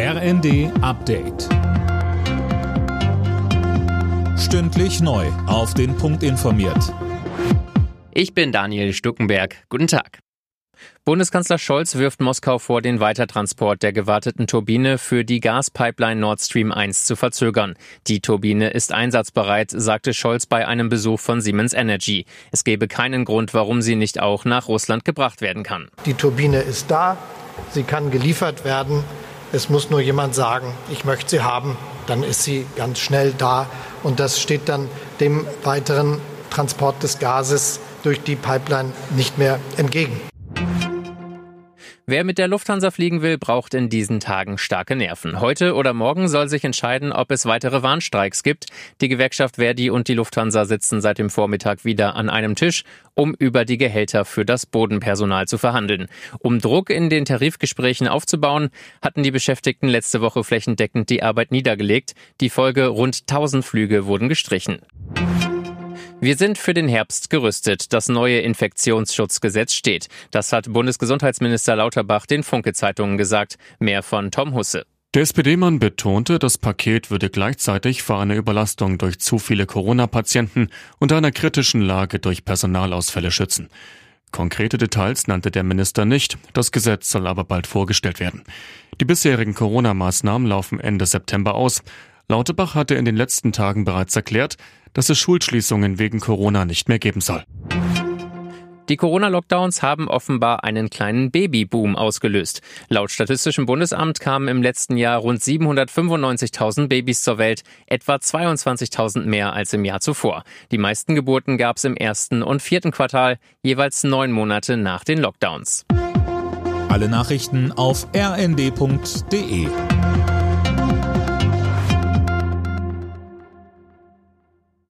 RND Update. Stündlich neu. Auf den Punkt informiert. Ich bin Daniel Stuckenberg. Guten Tag. Bundeskanzler Scholz wirft Moskau vor, den Weitertransport der gewarteten Turbine für die Gaspipeline Nord Stream 1 zu verzögern. Die Turbine ist einsatzbereit, sagte Scholz bei einem Besuch von Siemens Energy. Es gebe keinen Grund, warum sie nicht auch nach Russland gebracht werden kann. Die Turbine ist da, sie kann geliefert werden. Es muss nur jemand sagen, ich möchte sie haben, dann ist sie ganz schnell da und das steht dann dem weiteren Transport des Gases durch die Pipeline nicht mehr entgegen. Wer mit der Lufthansa fliegen will, braucht in diesen Tagen starke Nerven. Heute oder morgen soll sich entscheiden, ob es weitere Warnstreiks gibt. Die Gewerkschaft Verdi und die Lufthansa sitzen seit dem Vormittag wieder an einem Tisch, um über die Gehälter für das Bodenpersonal zu verhandeln. Um Druck in den Tarifgesprächen aufzubauen, hatten die Beschäftigten letzte Woche flächendeckend die Arbeit niedergelegt. Die Folge rund 1000 Flüge wurden gestrichen. Wir sind für den Herbst gerüstet. Das neue Infektionsschutzgesetz steht. Das hat Bundesgesundheitsminister Lauterbach den Funke-Zeitungen gesagt. Mehr von Tom Husse. Der SPD-Mann betonte, das Paket würde gleichzeitig vor einer Überlastung durch zu viele Corona-Patienten und einer kritischen Lage durch Personalausfälle schützen. Konkrete Details nannte der Minister nicht, das Gesetz soll aber bald vorgestellt werden. Die bisherigen Corona-Maßnahmen laufen Ende September aus. Lauterbach hatte in den letzten Tagen bereits erklärt, dass es Schulschließungen wegen Corona nicht mehr geben soll. Die Corona-Lockdowns haben offenbar einen kleinen Babyboom ausgelöst. Laut Statistischem Bundesamt kamen im letzten Jahr rund 795.000 Babys zur Welt, etwa 22.000 mehr als im Jahr zuvor. Die meisten Geburten gab es im ersten und vierten Quartal, jeweils neun Monate nach den Lockdowns. Alle Nachrichten auf rnd.de